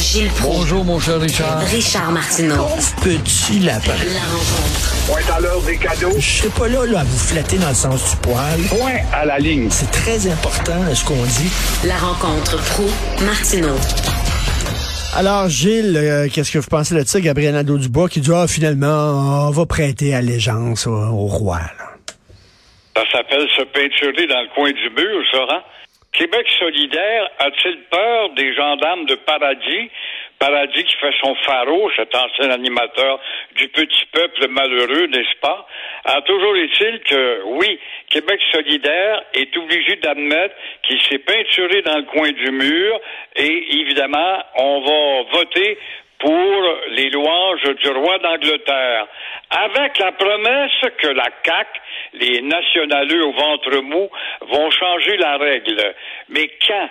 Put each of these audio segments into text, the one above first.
Gilles Proulx. Bonjour, mon cher Richard. Richard Martineau. Petit lapin. La rencontre. Point à l'heure des cadeaux. Je serai pas là, là à vous flatter dans le sens du poil. Point à la ligne. C'est très important ce qu'on dit. La rencontre pro martineau Alors, Gilles, euh, qu'est-ce que vous pensez de ça, Gabriel Nadeau-Dubois, qui dit, ah, finalement, on va prêter allégeance au, au roi, là. Ça s'appelle se peinturer dans le coin du mur, ça, hein? Québec solidaire a-t-il peur des gendarmes de Paradis? Paradis qui fait son pharaon, cet ancien animateur du petit peuple malheureux, n'est-ce pas? Alors, toujours est-il que, oui, Québec solidaire est obligé d'admettre qu'il s'est peinturé dans le coin du mur et, évidemment, on va voter pour les louanges du roi d'Angleterre, avec la promesse que la CAC, les nationaleux au ventre mou, vont changer la règle. Mais quand,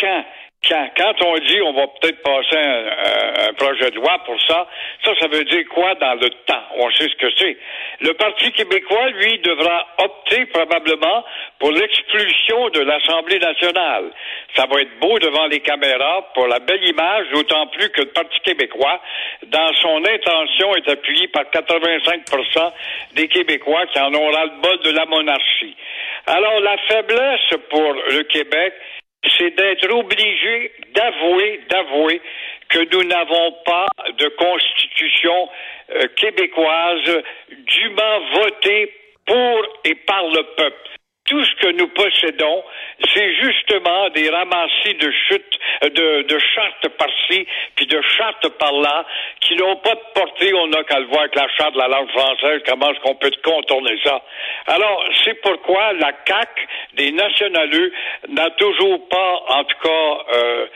quand, quand, quand on dit on va peut-être passer un, un, projet de loi pour ça, ça, ça veut dire quoi dans le temps? On sait ce que c'est. Le Parti québécois, lui, devra opter probablement pour l'expulsion de l'Assemblée nationale. Ça va être beau devant les caméras pour la belle image, d'autant plus que le Parti québécois, dans son intention, est appuyé par 85% des Québécois qui en ont ras-le-bol de la monarchie. Alors, la faiblesse pour le Québec, c'est d'être obligé d'avouer, d'avouer que nous n'avons pas de constitution euh, québécoise dûment votée pour et par le peuple tout ce que nous possédons, c'est justement des ramassis de chutes, de, de chartes par-ci, puis de chartes par-là, qui n'ont pas de portée. On n'a qu'à le voir avec la charte de la langue française, comment est-ce qu'on peut contourner ça. Alors, c'est pourquoi la CAC des nationaleux n'a toujours pas, en tout cas, euh,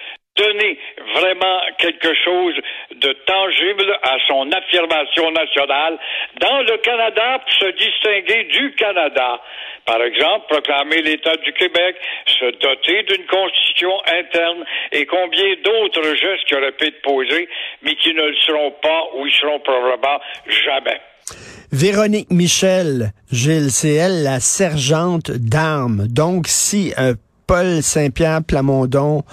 vraiment quelque chose de tangible à son affirmation nationale dans le Canada pour se distinguer du Canada. Par exemple, proclamer l'État du Québec, se doter d'une constitution interne et combien d'autres gestes qui auraient pu posés, mais qui ne le seront pas ou ils seront probablement jamais. Véronique Michel, Gilles, c'est elle la sergente d'armes. Donc, si un Paul Saint-Pierre Plamondon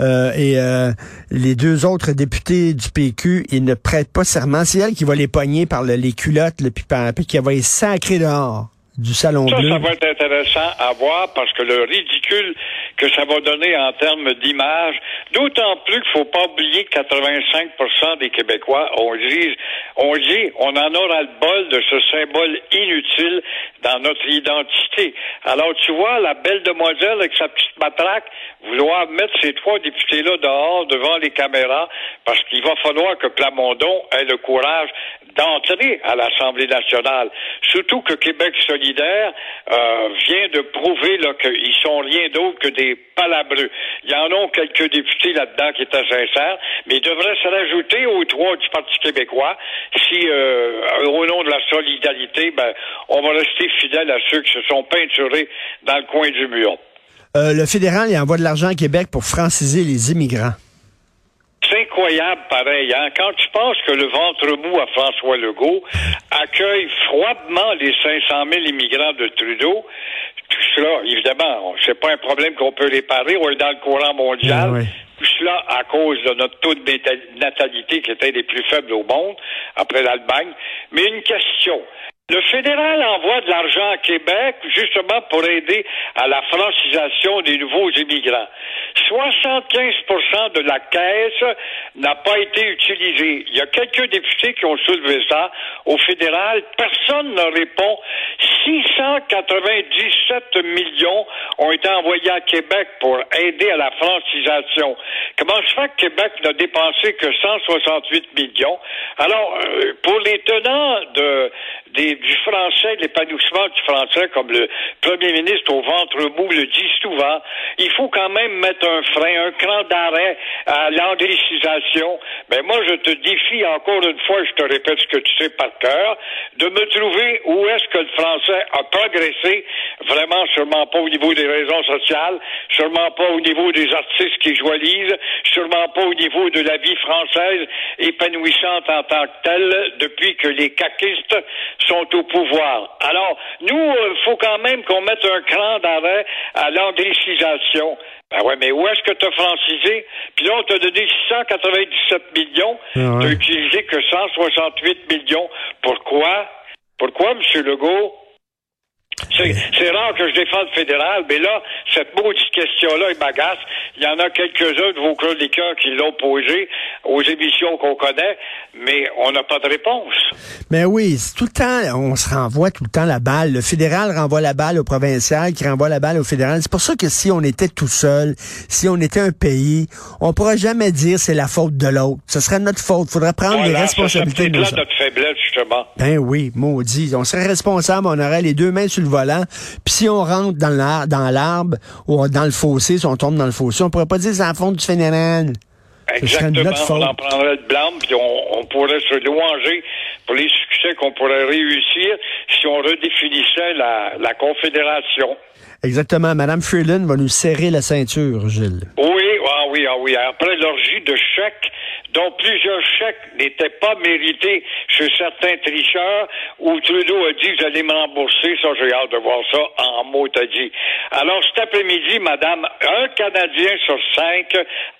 euh, et euh, les deux autres députés du PQ, ils ne prêtent pas serment. C'est elle qui va les pogner par le, les culottes, le, puis, puis qui va les sacrer dehors du Salon ça, Bleu. Ça va être intéressant à voir parce que le ridicule que ça va donner en termes d'image, d'autant plus qu'il faut pas oublier que 85% des Québécois, on dit, on dit, on en aura le bol de ce symbole inutile dans notre identité. Alors, tu vois, la belle demoiselle avec sa petite matraque, vouloir mettre ces trois députés-là dehors devant les caméras parce qu'il va falloir que Plamondon ait le courage d'entrer à l'Assemblée nationale. Surtout que Québec solidaire euh, vient de prouver qu'ils sont rien d'autre que des palabreux. Il y en a quelques députés là-dedans qui étaient sincères, mais ils devraient se rajouter aux trois du Parti québécois si, euh, au nom de la solidarité, ben, on va rester fidèle à ceux qui se sont peinturés dans le coin du mur. Euh, le fédéral, il envoie de l'argent à Québec pour franciser les immigrants. C'est incroyable, pareil. Hein? Quand tu penses que le ventre mou à François Legault accueille froidement les 500 000 immigrants de Trudeau, tout cela, évidemment, c'est pas un problème qu'on peut réparer. On est dans le courant mondial. Ah. Tout cela à cause de notre taux de natalité qui était des plus faibles au monde, après l'Allemagne. Mais une question. Le fédéral envoie de l'argent à Québec justement pour aider à la francisation des nouveaux immigrants. 75% de la caisse n'a pas été utilisée. Il y a quelques députés qui ont soulevé ça. Au fédéral, personne ne répond. 697 millions ont été envoyés à Québec pour aider à la francisation. Comment se fait que Québec n'a dépensé que 168 millions? Alors, euh, pour les tenants de, des, du français, l'épanouissement du français, comme le premier ministre au ventre mou le dit souvent, il faut quand même mettre un frein, un cran d'arrêt à l'anglicisation. Mais moi, je te défie encore une fois, je te répète ce que tu sais par cœur, de me trouver où est-ce que le français a progressé, vraiment sûrement pas au niveau des raisons sociales, sûrement pas au niveau des artistes qui joalisent, sûrement pas au niveau de la vie française épanouissante en tant que telle depuis que les caquistes sont au pouvoir. Alors, nous, il faut quand même qu'on mette un cran d'arrêt à l'anglicisation. Ben ouais, mais où est-ce que tu as francisé? Puis là, on t'a donné 697 millions. Ah ouais. Tu utilisé que 168 millions. Pourquoi? Pourquoi, M. Legault? C'est rare que je défende le fédéral, mais là, cette maudite question-là, il m'agace. Il y en a quelques-uns de vos chroniqueurs qui l'ont posée aux émissions qu'on connaît, mais on n'a pas de réponse. Mais oui, tout le temps, on se renvoie tout le temps la balle. Le fédéral renvoie la balle au provincial, qui renvoie la balle au fédéral. C'est pour ça que si on était tout seul, si on était un pays, on pourra jamais dire c'est la faute de l'autre. Ce serait notre faute. Faudrait prendre les responsabilités de notre faiblesse, justement. Ben oui, maudit. On serait responsable, on aurait les deux mains sur le volant. Puis si on rentre dans l'ar- dans l'arbre ou dans le fossé, si on tombe dans le fossé, on pourrait pas dire c'est la faute du serait Exactement. On en prendrait le blâme, puis on, on pourrait se louanger pour les succès qu'on pourrait réussir si on redéfinissait la, la confédération. Exactement. Madame Freeland va nous serrer la ceinture, Gilles. Oui, ah oui, ah oui. Après l'orgie de chèques, dont plusieurs chèques n'étaient pas mérités chez certains tricheurs, où Trudeau a dit, vous allez me rembourser, ça j'ai hâte de voir ça en mots, t'as dit. Alors cet après-midi, madame, un Canadien sur cinq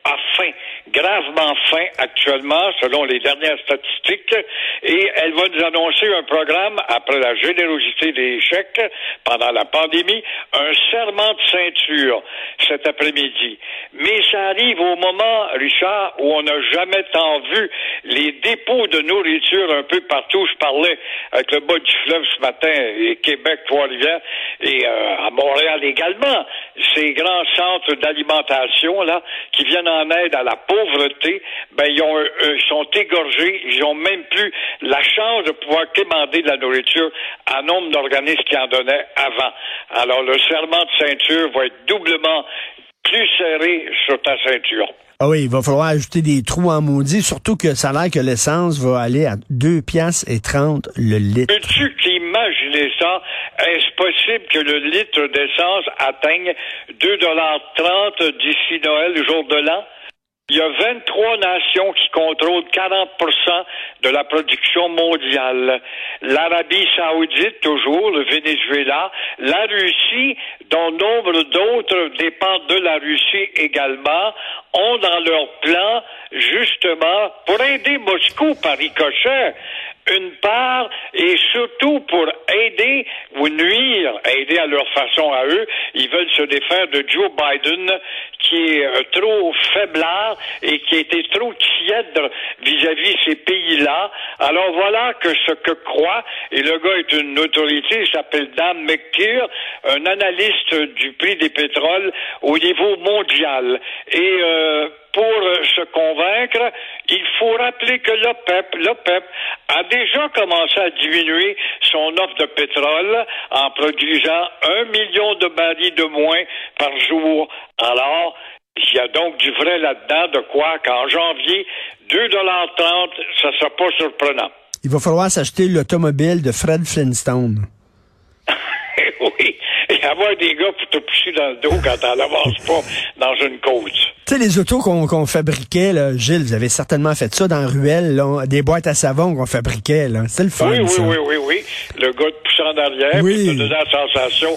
a faim, gravement faim actuellement, selon les dernières statistiques, et elle va nous annoncer un programme, après la générosité des chèques, pendant la pandémie, un serment de ceinture cet après-midi. Mais ça arrive au moment, Richard, où on n'a jamais tant vu les dépôts de nourriture un peu partout. Je parlais avec le bas du fleuve ce matin, et Québec, Trois-Rivières, et euh, à Montréal également. Ces grands centres d'alimentation, là, qui viennent en aide à la pauvreté, ben, ils, euh, sont égorgés. Ils ont même plus la chance de pouvoir commander de la nourriture à nombre d'organismes qui en donnaient avant. Alors, le serment de ceinture va être doublement plus serré sur ta ceinture. Ah oui, il va falloir ajouter des trous en maudit, surtout que ça a l'air que l'essence va aller à 2 piastres et 30 le litre. Peux-tu imaginer ça? Est-ce possible que le litre d'essence atteigne 2,30 d'ici Noël, le jour de l'an? Il y a 23 nations qui contrôlent 40% de la production mondiale. L'Arabie saoudite, toujours, le Venezuela, la Russie, dont nombre d'autres dépendent de la Russie également, ont dans leur plan, justement, pour aider Moscou par ricochet, une part et surtout pour aider ou nuire, aider à leur façon à eux, ils veulent se défaire de Joe Biden qui est euh, trop faiblard et qui a été trop tiède vis-à-vis ces pays-là. Alors voilà que ce que croit, et le gars est une autorité, il s'appelle Dan McTeer, un analyste du prix des pétroles au niveau mondial. Et euh, pour se convaincre, il faut rappeler que l'OPEP, l'OPEP a déjà commencé à diminuer son offre de pétrole en produisant un million de barils de moins par jour. Alors, il y a donc du vrai là-dedans, de quoi qu'en janvier, 2,30 ça ne sera pas surprenant. Il va falloir s'acheter l'automobile de Fred Flintstone. oui, et avoir des gars pour te pousser dans le dos quand t'en avances pas dans une côte. Tu sais, les autos qu'on fabriquait, là, Gilles, vous avez certainement fait ça dans Ruelle, là, des boîtes à savon qu'on fabriquait. C'est le fun, Oui, oui, ça. oui, oui, oui. Le gars te poussant en arrière, Oui. puis te donnant la sensation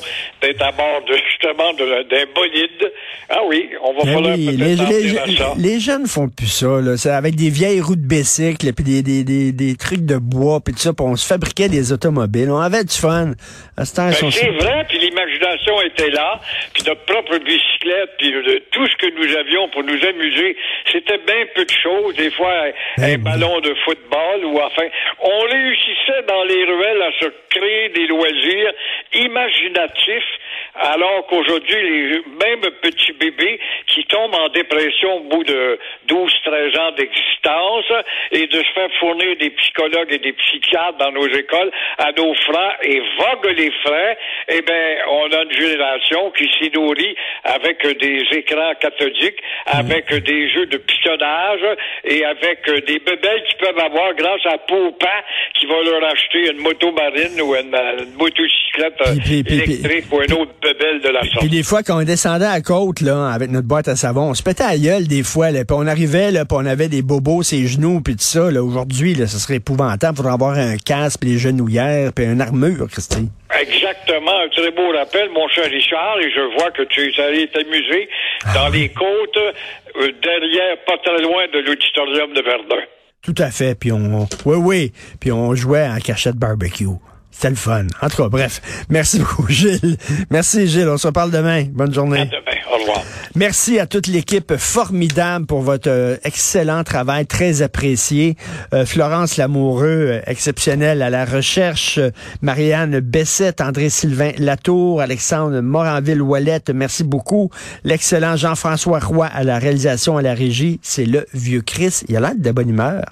d'être à bord de, justement d'un bolide. Ah oui, on va Ben falloir oui, les, les- ça. les jeunes font plus ça, là. C'est avec des vieilles roues de bicycle, puis des, des, des, des trucs de bois, puis tout ça, puis on se fabriquait des automobiles. On avait du fun. Ben, sont- c'est vrai, puis l'imagination était là, puis notre propre bicyclette, puis le- tout ce que nous avions pour nous amuser, c'était bien peu de choses. Des fois, un, oui. ballon de football, ou enfin, on réussissait dans les ruelles à se créer des loisirs imaginatifs, alors qu'aujourd'hui, les mêmes petits bébés qui tombent en dépression au bout de 12-13 ans d'existence et de se faire fournir des psychologues et des psychiatres dans nos écoles à nos frais et vogue les frais, eh bien, on a une génération qui s'y nourrit avec des écrans cathodiques, avec des jeux de pitonnage et avec des bebelles qu'ils peuvent avoir grâce à Poupin qui va leur acheter une moto marine ou une, une motocyclette électrique ou une autre bebelle de la sorte. Puis des fois, quand on descendait à la côte, là, avec notre boîte à savon, on se pétait à gueule des fois, là, puis on arrivait, là, puis on avait des bobos, ses genoux, puis tout ça, là. Aujourd'hui, là, ce serait épouvantable. Faudrait avoir un casque, puis des genouillères, puis une armure, Christy. Exactement, un très beau rappel, mon cher Richard, et je vois que tu es allé t'amuser dans les côtes, euh, derrière, pas très loin de l'auditorium de Verdun. Tout à fait. Puis on, oui, oui. Puis on jouait en cachette barbecue. C'était le fun. En tout cas, bref. Merci beaucoup, Gilles. Merci, Gilles. On se reparle demain. Bonne journée. À demain. Merci à toute l'équipe formidable pour votre euh, excellent travail, très apprécié. Euh, Florence Lamoureux, euh, exceptionnelle à la recherche. Marianne Bessette, André-Sylvain Latour, Alexandre Moranville-Ouellette, merci beaucoup. L'excellent Jean-François Roy à la réalisation, à la régie. C'est le vieux Chris. Il a l'air de bonne humeur.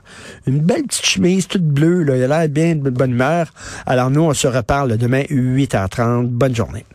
Une belle petite chemise toute bleue. Là. Il a l'air bien de bonne humeur. Alors nous, on se reparle demain 8h30. Bonne journée.